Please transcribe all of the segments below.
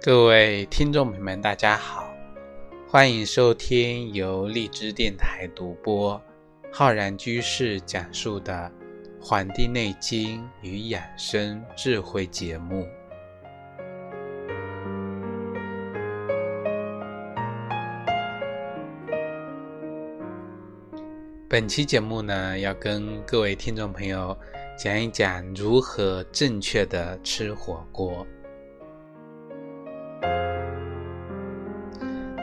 各位听众朋友们，大家好，欢迎收听由荔枝电台独播、浩然居士讲述的《黄帝内经与养生智慧》节目。本期节目呢，要跟各位听众朋友讲一讲如何正确的吃火锅。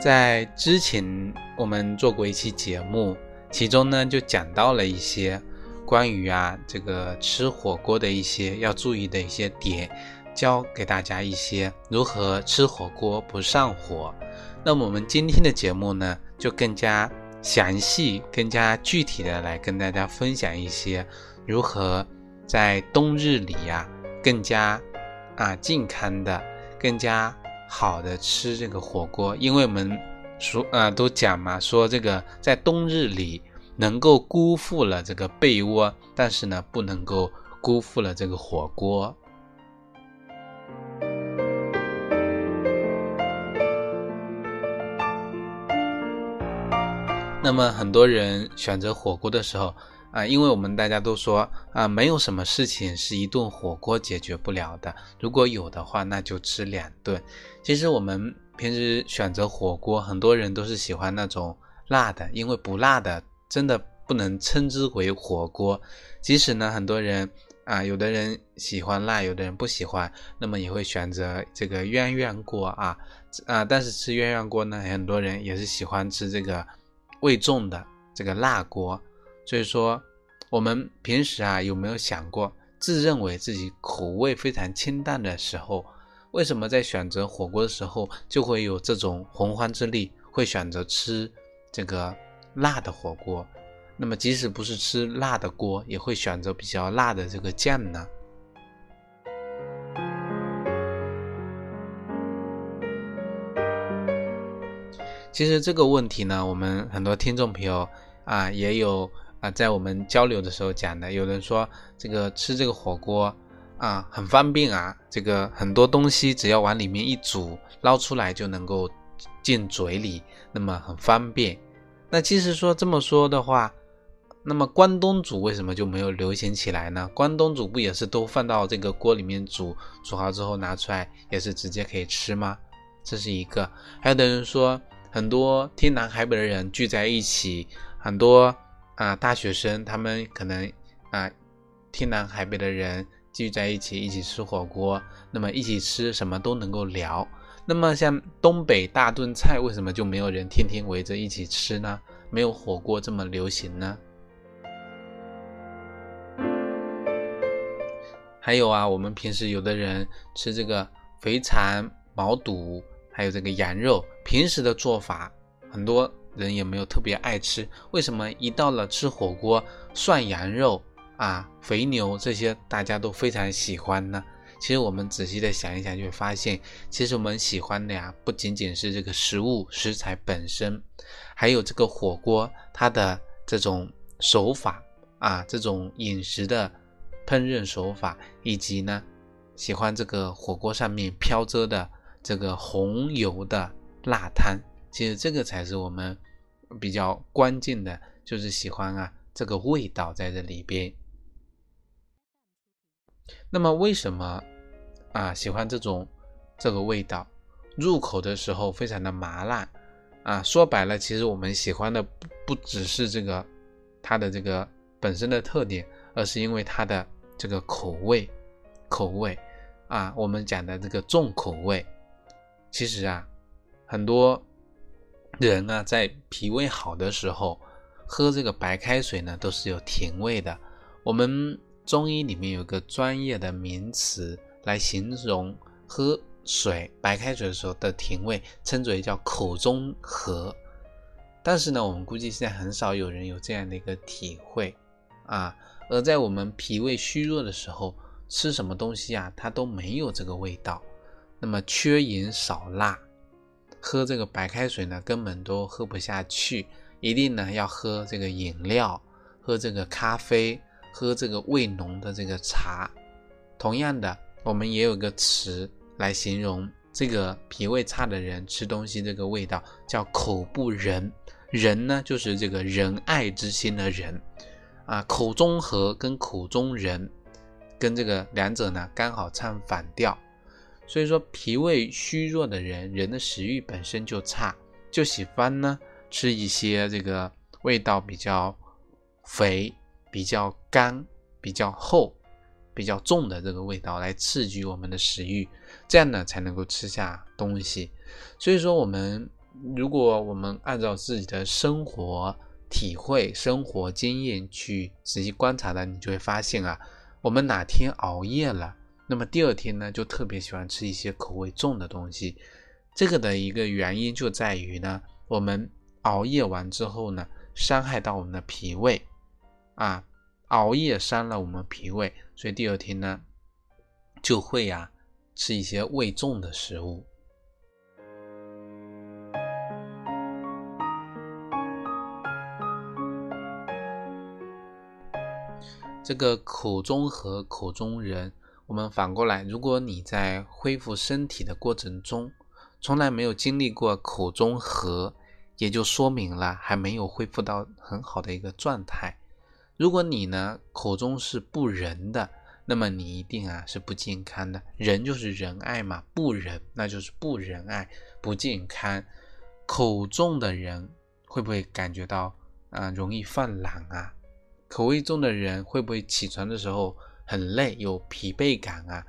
在之前我们做过一期节目，其中呢就讲到了一些关于啊这个吃火锅的一些要注意的一些点，教给大家一些如何吃火锅不上火。那么我们今天的节目呢，就更加详细、更加具体的来跟大家分享一些如何在冬日里呀更加啊健康的、更加。好的吃这个火锅，因为我们说啊都讲嘛，说这个在冬日里能够辜负了这个被窝，但是呢不能够辜负了这个火锅。那么很多人选择火锅的时候。啊，因为我们大家都说啊，没有什么事情是一顿火锅解决不了的。如果有的话，那就吃两顿。其实我们平时选择火锅，很多人都是喜欢那种辣的，因为不辣的真的不能称之为火锅。即使呢，很多人啊，有的人喜欢辣，有的人不喜欢，那么也会选择这个鸳鸯锅啊啊。但是吃鸳鸯锅呢，很多人也是喜欢吃这个味重的这个辣锅。所以说，我们平时啊有没有想过，自认为自己口味非常清淡的时候，为什么在选择火锅的时候就会有这种洪荒之力，会选择吃这个辣的火锅？那么即使不是吃辣的锅，也会选择比较辣的这个酱呢？其实这个问题呢，我们很多听众朋友啊也有。在我们交流的时候讲的，有人说这个吃这个火锅啊很方便啊，这个很多东西只要往里面一煮，捞出来就能够进嘴里，那么很方便。那其实说这么说的话，那么关东煮为什么就没有流行起来呢？关东煮不也是都放到这个锅里面煮，煮好之后拿出来也是直接可以吃吗？这是一个。还有的人说，很多天南海北的人聚在一起，很多。啊，大学生他们可能啊，天南海北的人聚在一起，一起吃火锅，那么一起吃什么都能够聊。那么像东北大炖菜，为什么就没有人天天围着一起吃呢？没有火锅这么流行呢？还有啊，我们平时有的人吃这个肥肠、毛肚，还有这个羊肉，平时的做法很多。人也没有特别爱吃，为什么一到了吃火锅，涮羊肉啊、肥牛这些大家都非常喜欢呢？其实我们仔细的想一想，就会发现，其实我们喜欢的呀，不仅仅是这个食物食材本身，还有这个火锅它的这种手法啊，这种饮食的烹饪手法，以及呢，喜欢这个火锅上面飘着的这个红油的辣汤。其实这个才是我们比较关键的，就是喜欢啊这个味道在这里边。那么为什么啊喜欢这种这个味道？入口的时候非常的麻辣啊。说白了，其实我们喜欢的不不只是这个它的这个本身的特点，而是因为它的这个口味口味啊。我们讲的这个重口味，其实啊很多。人呢，在脾胃好的时候，喝这个白开水呢，都是有甜味的。我们中医里面有个专业的名词来形容喝水白开水的时候的甜味，称之为叫口中和。但是呢，我们估计现在很少有人有这样的一个体会啊。而在我们脾胃虚弱的时候，吃什么东西啊，它都没有这个味道。那么缺盐少辣。喝这个白开水呢，根本都喝不下去，一定呢要喝这个饮料，喝这个咖啡，喝这个味浓的这个茶。同样的，我们也有个词来形容这个脾胃差的人吃东西这个味道叫口不仁，仁呢就是这个仁爱之心的仁啊，口中和跟口中仁跟这个两者呢刚好唱反调，所以说脾胃虚弱的人，人的食欲本身就差，就喜欢呢吃一些这个味道比较肥、比较干、比较厚。比较重的这个味道来刺激我们的食欲，这样呢才能够吃下东西。所以说，我们如果我们按照自己的生活体会、生活经验去仔细观察的，你就会发现啊，我们哪天熬夜了，那么第二天呢就特别喜欢吃一些口味重的东西。这个的一个原因就在于呢，我们熬夜完之后呢，伤害到我们的脾胃啊。熬夜伤了我们脾胃，所以第二天呢，就会呀吃一些味重的食物。这个口中和口中人，我们反过来，如果你在恢复身体的过程中，从来没有经历过口中和，也就说明了还没有恢复到很好的一个状态。如果你呢口中是不仁的，那么你一定啊是不健康的。仁就是仁爱嘛，不仁那就是不仁爱、不健康。口重的人会不会感觉到啊容易犯懒啊？口味重的人会不会起床的时候很累，有疲惫感啊？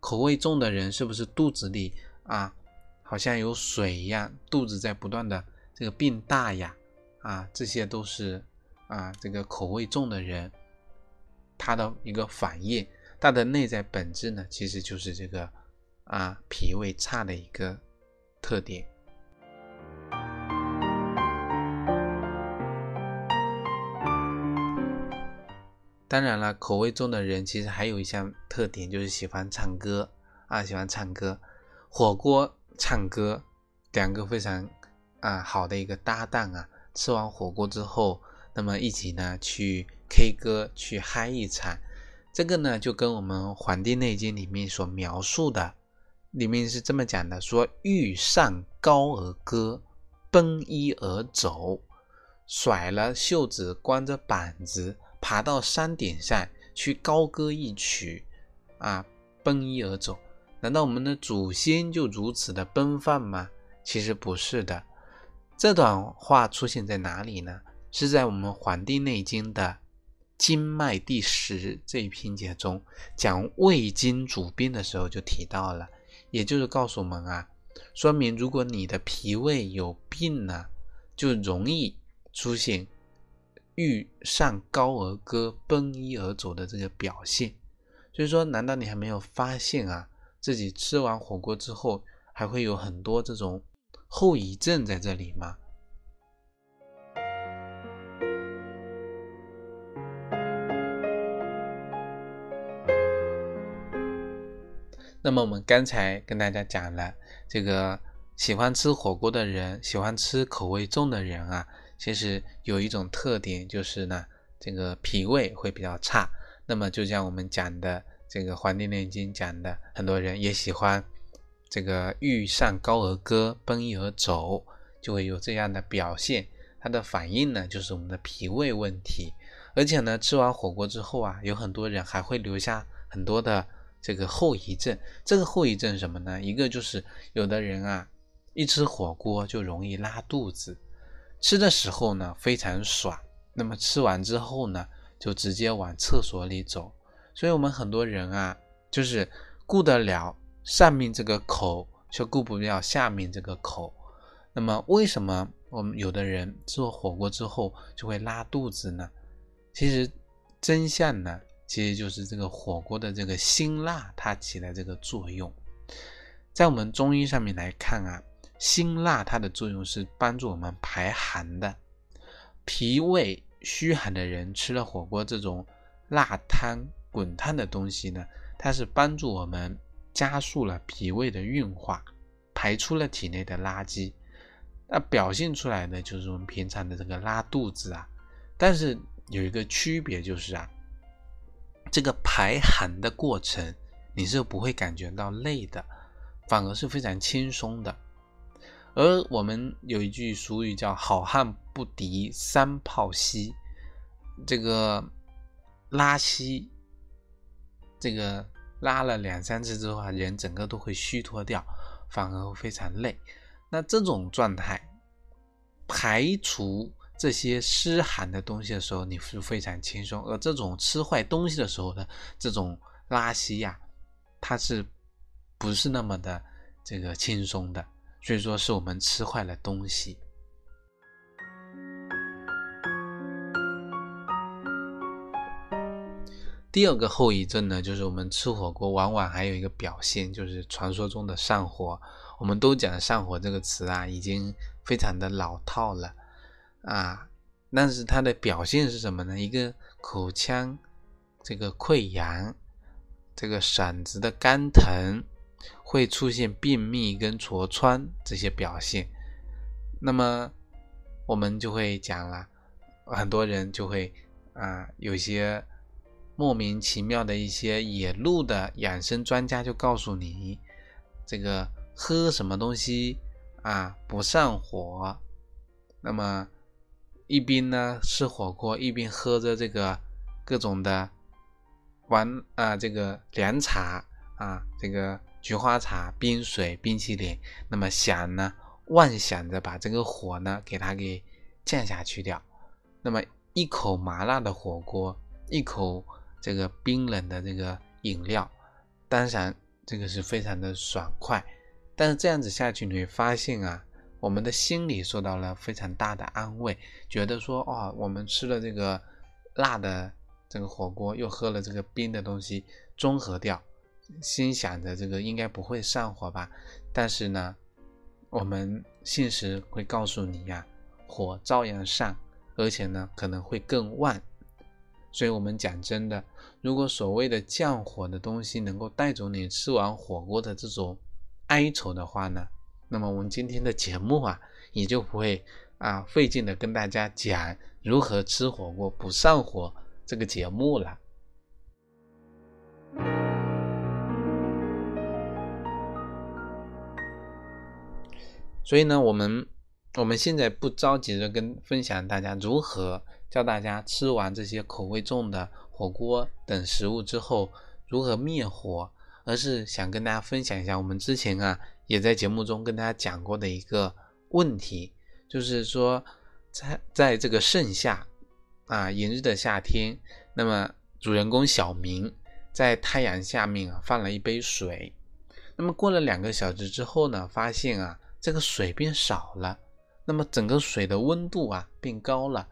口味重的人是不是肚子里啊好像有水一样，肚子在不断的这个变大呀？啊，这些都是。啊，这个口味重的人，他的一个反应，他的内在本质呢，其实就是这个啊脾胃差的一个特点。当然了，口味重的人其实还有一项特点，就是喜欢唱歌啊，喜欢唱歌，火锅唱歌，两个非常啊好的一个搭档啊。吃完火锅之后。那么一起呢去 K 歌去嗨一场，这个呢就跟我们《黄帝内经》里面所描述的，里面是这么讲的：说欲上高而歌，奔衣而走，甩了袖子，光着膀子，爬到山顶上去高歌一曲，啊，奔衣而走。难道我们的祖先就如此的奔放吗？其实不是的。这段话出现在哪里呢？是在我们《黄帝内经》的《经脉》第十这一篇节中讲胃经主病的时候就提到了，也就是告诉我们啊，说明如果你的脾胃有病呢，就容易出现欲上高而歌，奔衣而走的这个表现。所以说，难道你还没有发现啊，自己吃完火锅之后还会有很多这种后遗症在这里吗？那么我们刚才跟大家讲了，这个喜欢吃火锅的人，喜欢吃口味重的人啊，其实有一种特点，就是呢，这个脾胃会比较差。那么就像我们讲的这个《黄帝内经》讲的，很多人也喜欢这个欲上高而歌，奔衣而走，就会有这样的表现。它的反应呢，就是我们的脾胃问题。而且呢，吃完火锅之后啊，有很多人还会留下很多的。这个后遗症，这个后遗症什么呢？一个就是有的人啊，一吃火锅就容易拉肚子，吃的时候呢非常爽，那么吃完之后呢，就直接往厕所里走。所以，我们很多人啊，就是顾得了上面这个口，却顾不了下面这个口。那么，为什么我们有的人吃火锅之后就会拉肚子呢？其实真相呢？其实就是这个火锅的这个辛辣，它起的这个作用，在我们中医上面来看啊，辛辣它的作用是帮助我们排寒的。脾胃虚寒的人吃了火锅这种辣汤、滚烫的东西呢，它是帮助我们加速了脾胃的运化，排出了体内的垃圾。那表现出来的就是我们平常的这个拉肚子啊。但是有一个区别就是啊。这个排寒的过程，你是不会感觉到累的。反而是非常轻松的。而我们有一句俗语叫“好汉不敌三泡稀”，这个拉稀，这个拉了两三次之后啊，人整个都会虚脱掉，反而非常累。那这种状态，排除这些湿寒的东西的时候，你是非常轻松；而这种吃坏东西的时候呢，这种拉稀呀，它是不是那么的这个轻松的？据说，是我们吃坏了东西。第二个后遗症呢，就是我们吃火锅往往还有一个表现，就是传说中的上火。我们都讲“上火”这个词啊，已经非常的老套了啊。但是它的表现是什么呢？一个口腔这个溃疡，这个嗓子的干疼。会出现便秘跟痤疮这些表现，那么我们就会讲了，很多人就会啊，有些莫名其妙的一些野路的养生专家就告诉你，这个喝什么东西啊不上火，那么一边呢吃火锅一边喝着这个各种的玩啊这个凉茶啊这个。菊花茶、冰水、冰淇淋，那么想呢，妄想着把这个火呢给它给降下去掉。那么一口麻辣的火锅，一口这个冰冷的这个饮料，当然这个是非常的爽快。但是这样子下去，你会发现啊，我们的心里受到了非常大的安慰，觉得说哦，我们吃了这个辣的这个火锅，又喝了这个冰的东西，中和掉。心想着这个应该不会上火吧，但是呢，我们现实会告诉你呀，火照样上，而且呢可能会更旺。所以，我们讲真的，如果所谓的降火的东西能够带走你吃完火锅的这种哀愁的话呢，那么我们今天的节目啊，也就不会啊费劲的跟大家讲如何吃火锅不上火这个节目了。所以呢，我们我们现在不着急着跟分享大家如何教大家吃完这些口味重的火锅等食物之后如何灭火，而是想跟大家分享一下我们之前啊也在节目中跟大家讲过的一个问题，就是说在在这个盛夏啊炎热的夏天，那么主人公小明在太阳下面啊放了一杯水，那么过了两个小时之后呢，发现啊。这个水变少了，那么整个水的温度啊变高了。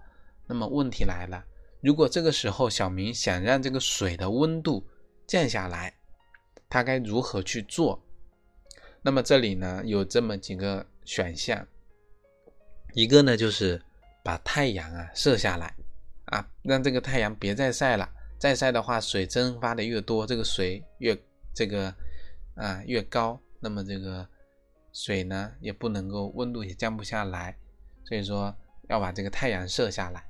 那么问题来了，如果这个时候小明想让这个水的温度降下来，他该如何去做？那么这里呢有这么几个选项，一个呢就是把太阳啊射下来啊，让这个太阳别再晒了，再晒的话水蒸发的越多，这个水越这个啊越高，那么这个。水呢也不能够，温度也降不下来，所以说要把这个太阳射下来。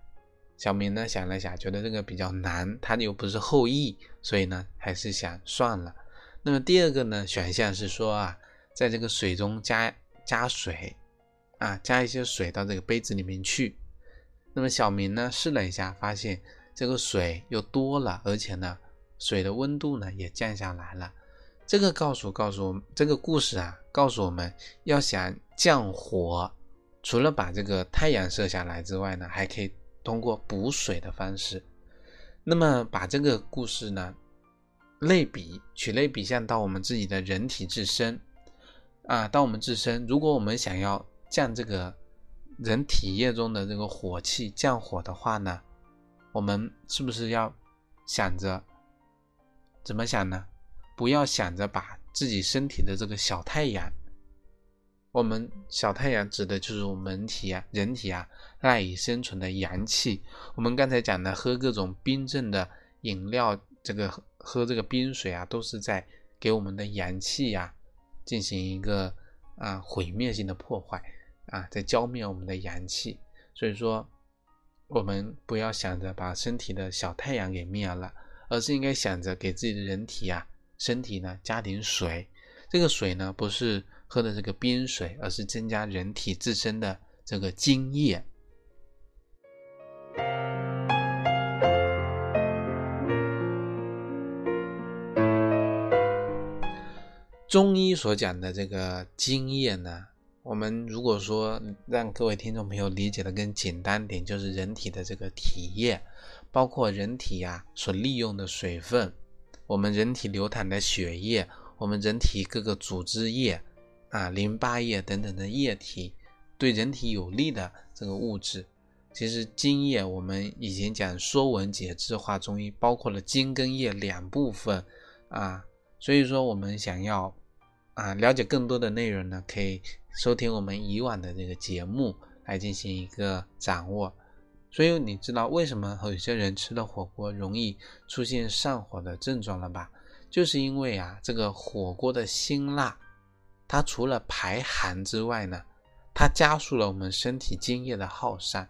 小明呢想了想，觉得这个比较难，他又不是后羿，所以呢还是想算了。那么第二个呢选项是说啊，在这个水中加加水啊，加一些水到这个杯子里面去。那么小明呢试了一下，发现这个水又多了，而且呢水的温度呢也降下来了。这个告诉告诉我们这个故事啊，告诉我们要想降火，除了把这个太阳射下来之外呢，还可以通过补水的方式。那么把这个故事呢，类比取类比象到我们自己的人体自身啊，到我们自身，如果我们想要降这个人体液中的这个火气，降火的话呢，我们是不是要想着怎么想呢？不要想着把自己身体的这个小太阳，我们小太阳指的就是我们体啊，人体啊赖以生存的阳气。我们刚才讲的喝各种冰镇的饮料，这个喝这个冰水啊，都是在给我们的阳气呀进行一个啊毁灭性的破坏啊，在浇灭我们的阳气。所以说，我们不要想着把身体的小太阳给灭了，而是应该想着给自己的人体啊。身体呢加点水，这个水呢，不是喝的这个冰水，而是增加人体自身的这个津液。中医所讲的这个津液呢，我们如果说让各位听众朋友理解的更简单点，就是人体的这个体液，包括人体呀所利用的水分，我们人体流淌的血液，我们人体各个组织液啊、淋巴液等等的液体，对人体有利的这个物质，其实津液我们以前讲《说文解字》化中医包括了津跟液两部分啊。所以说，我们想要啊了解更多的内容呢，可以收听我们以往的这个节目来进行一个掌握。所以你知道为什么有些人吃了火锅容易出现上火的症状了吧？就是因为啊，这个火锅的辛辣，它除了排寒之外呢，它加速了我们身体津液的耗散，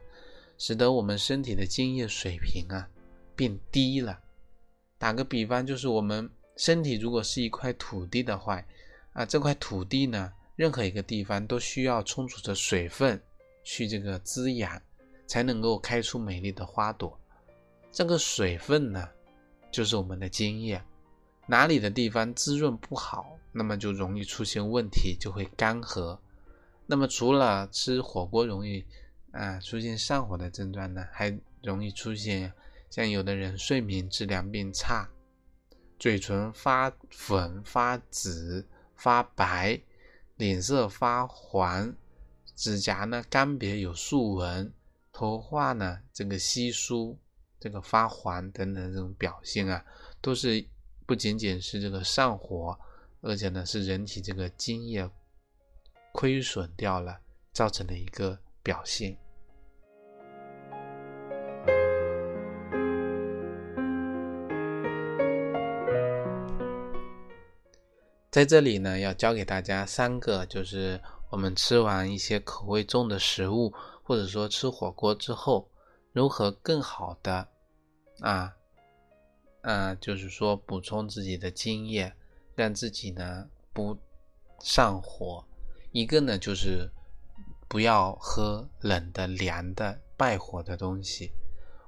使得我们身体的津液水平啊变低了。打个比方，就是我们。身体如果是一块土地的话，啊，这块土地呢，任何一个地方都需要充足的水分去这个滋养，才能够开出美丽的花朵。这个水分呢，就是我们的津液。哪里的地方滋润不好，那么就容易出现问题，就会干涸。那么除了吃火锅容易啊出现上火的症状呢，还容易出现像有的人睡眠质量变差。嘴唇发粉、发紫、发白，脸色发黄，指甲呢干瘪有竖纹，头发呢这个稀疏、这个发黄等等这种表现啊，都是不仅仅是这个上火，而且呢是人体这个津液亏损掉了造成的一个表现。在这里呢，要教给大家三个，就是我们吃完一些口味重的食物，或者说吃火锅之后，如何更好的啊，啊，就是说补充自己的津液，让自己呢不上火。一个呢就是不要喝冷的、凉的、败火的东西。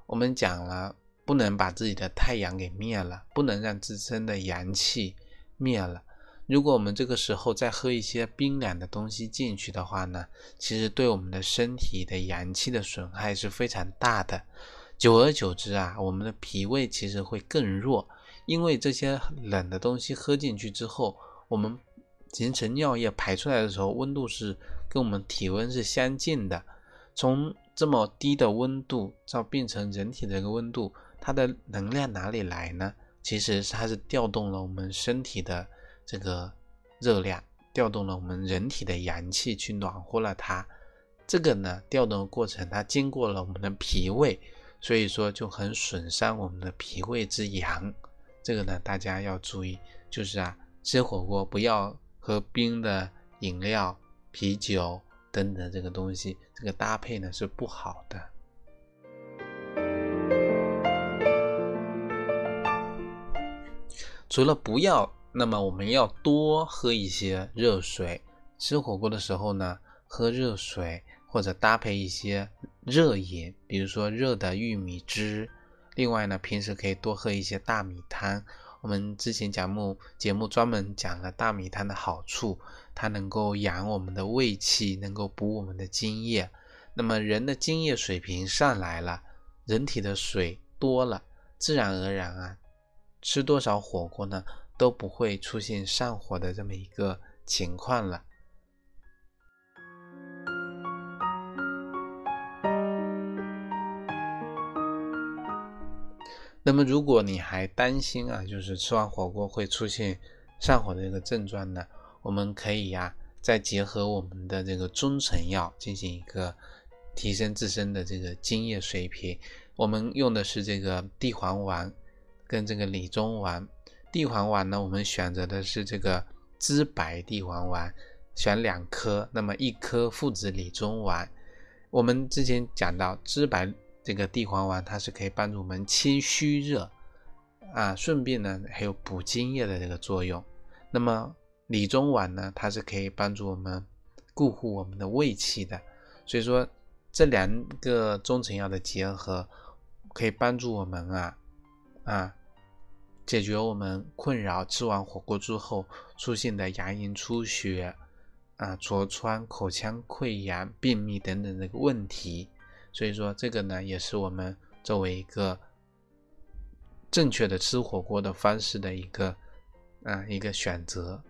我们讲了，不能把自己的太阳给灭了，不能让自身的阳气灭了。如果我们这个时候再喝一些冰凉的东西进去的话呢，其实对我们的身体的阳气的损害是非常大的。久而久之啊，我们的脾胃其实会更弱，因为这些冷的东西喝进去之后，我们形成尿液排出来的时候，温度是跟我们体温是相近的。从这么低的温度到变成人体的一个温度，它的能量哪里来呢？其实它是调动了我们身体的。这个热量调动了我们人体的阳气去暖和了它，这个呢调动的过程，它经过了我们的脾胃，所以说就很损伤我们的脾胃之阳。这个呢大家要注意，就是啊吃火锅不要喝冰的饮料、啤酒等等这个东西，这个搭配呢是不好的。除了不要。那么我们要多喝一些热水，吃火锅的时候呢，喝热水或者搭配一些热饮，比如说热的玉米汁。另外呢，平时可以多喝一些大米汤。我们之前节目节目专门讲了大米汤的好处，它能够养我们的胃气，能够补我们的津液。那么人的津液水平上来了，人体的水多了，自然而然啊，吃多少火锅呢？都不会出现上火的这么一个情况了。那么，如果你还担心啊，就是吃完火锅会出现上火的这个症状呢，我们可以呀，再结合我们的这个中成药进行一个提升自身的这个津液水平。我们用的是这个地黄丸跟这个理中丸。地黄丸呢，我们选择的是这个知白地黄丸，选两颗，那么一颗附子理中丸。我们之前讲到知白这个地黄丸，它是可以帮助我们清虚热啊，顺便呢还有补津液的这个作用。那么理中丸呢，它是可以帮助我们固护我们的胃气的。所以说，这两个中成药的结合，可以帮助我们啊啊解决我们困扰吃完火锅之后出现的牙龈出血啊、痤疮、口腔溃疡、便秘等等这个问题。所以说，这个呢，也是我们作为一个正确的吃火锅的方式的一个啊一个选择。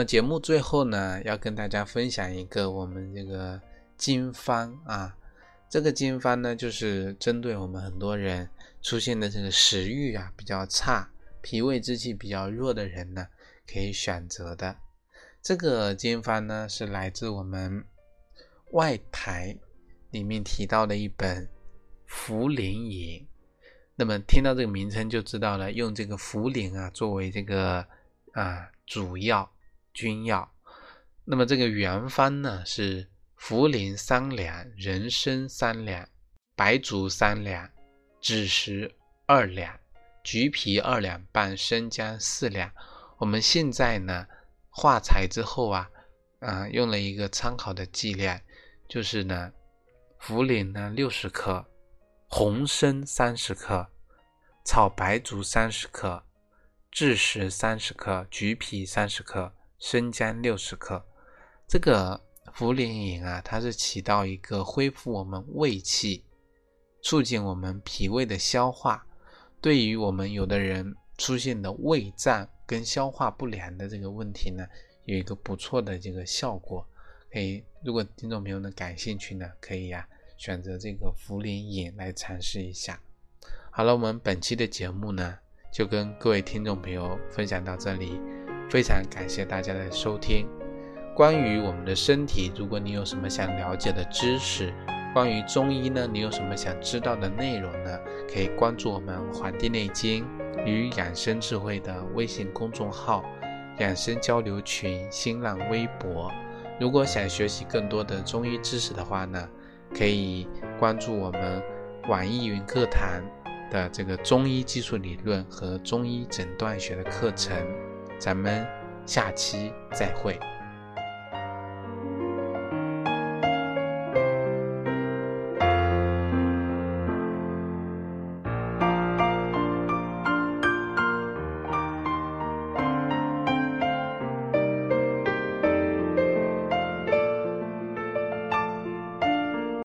么节目最后呢，要跟大家分享一个我们这个经方啊，这个经方呢，就是针对我们很多人出现的这个食欲啊比较差、脾胃之气比较弱的人呢，可以选择的。这个经方呢，是来自我们外台里面提到的一本茯苓饮。那么听到这个名称就知道了，用这个茯苓啊作为这个啊主药。君药，那么这个原方呢是茯苓三两，人参三两，白术三两，枳实二两，橘皮二两半，生姜四两。我们现在呢化裁之后啊，啊用了一个参考的剂量，就是呢茯苓呢六十克，红参三十克，炒白术三十克，枳实三十克，橘皮三十克。生姜六十克，这个茯苓饮啊，它是起到一个恢复我们胃气、促进我们脾胃的消化，对于我们有的人出现的胃胀跟消化不良的这个问题呢，有一个不错的这个效果。可以，如果听众朋友呢感兴趣呢，可以呀选择这个茯苓饮来尝试一下。好了，我们本期的节目呢，就跟各位听众朋友分享到这里。非常感谢大家的收听。关于我们的身体，如果你有什么想了解的知识，关于中医呢，你有什么想知道的内容呢？可以关注我们《黄帝内经与养生智慧》的微信公众号、养生交流群、新浪微博。如果想学习更多的中医知识的话呢，可以关注我们网易云课堂的这个中医基础理论和中医诊断学的课程。咱们下期再会。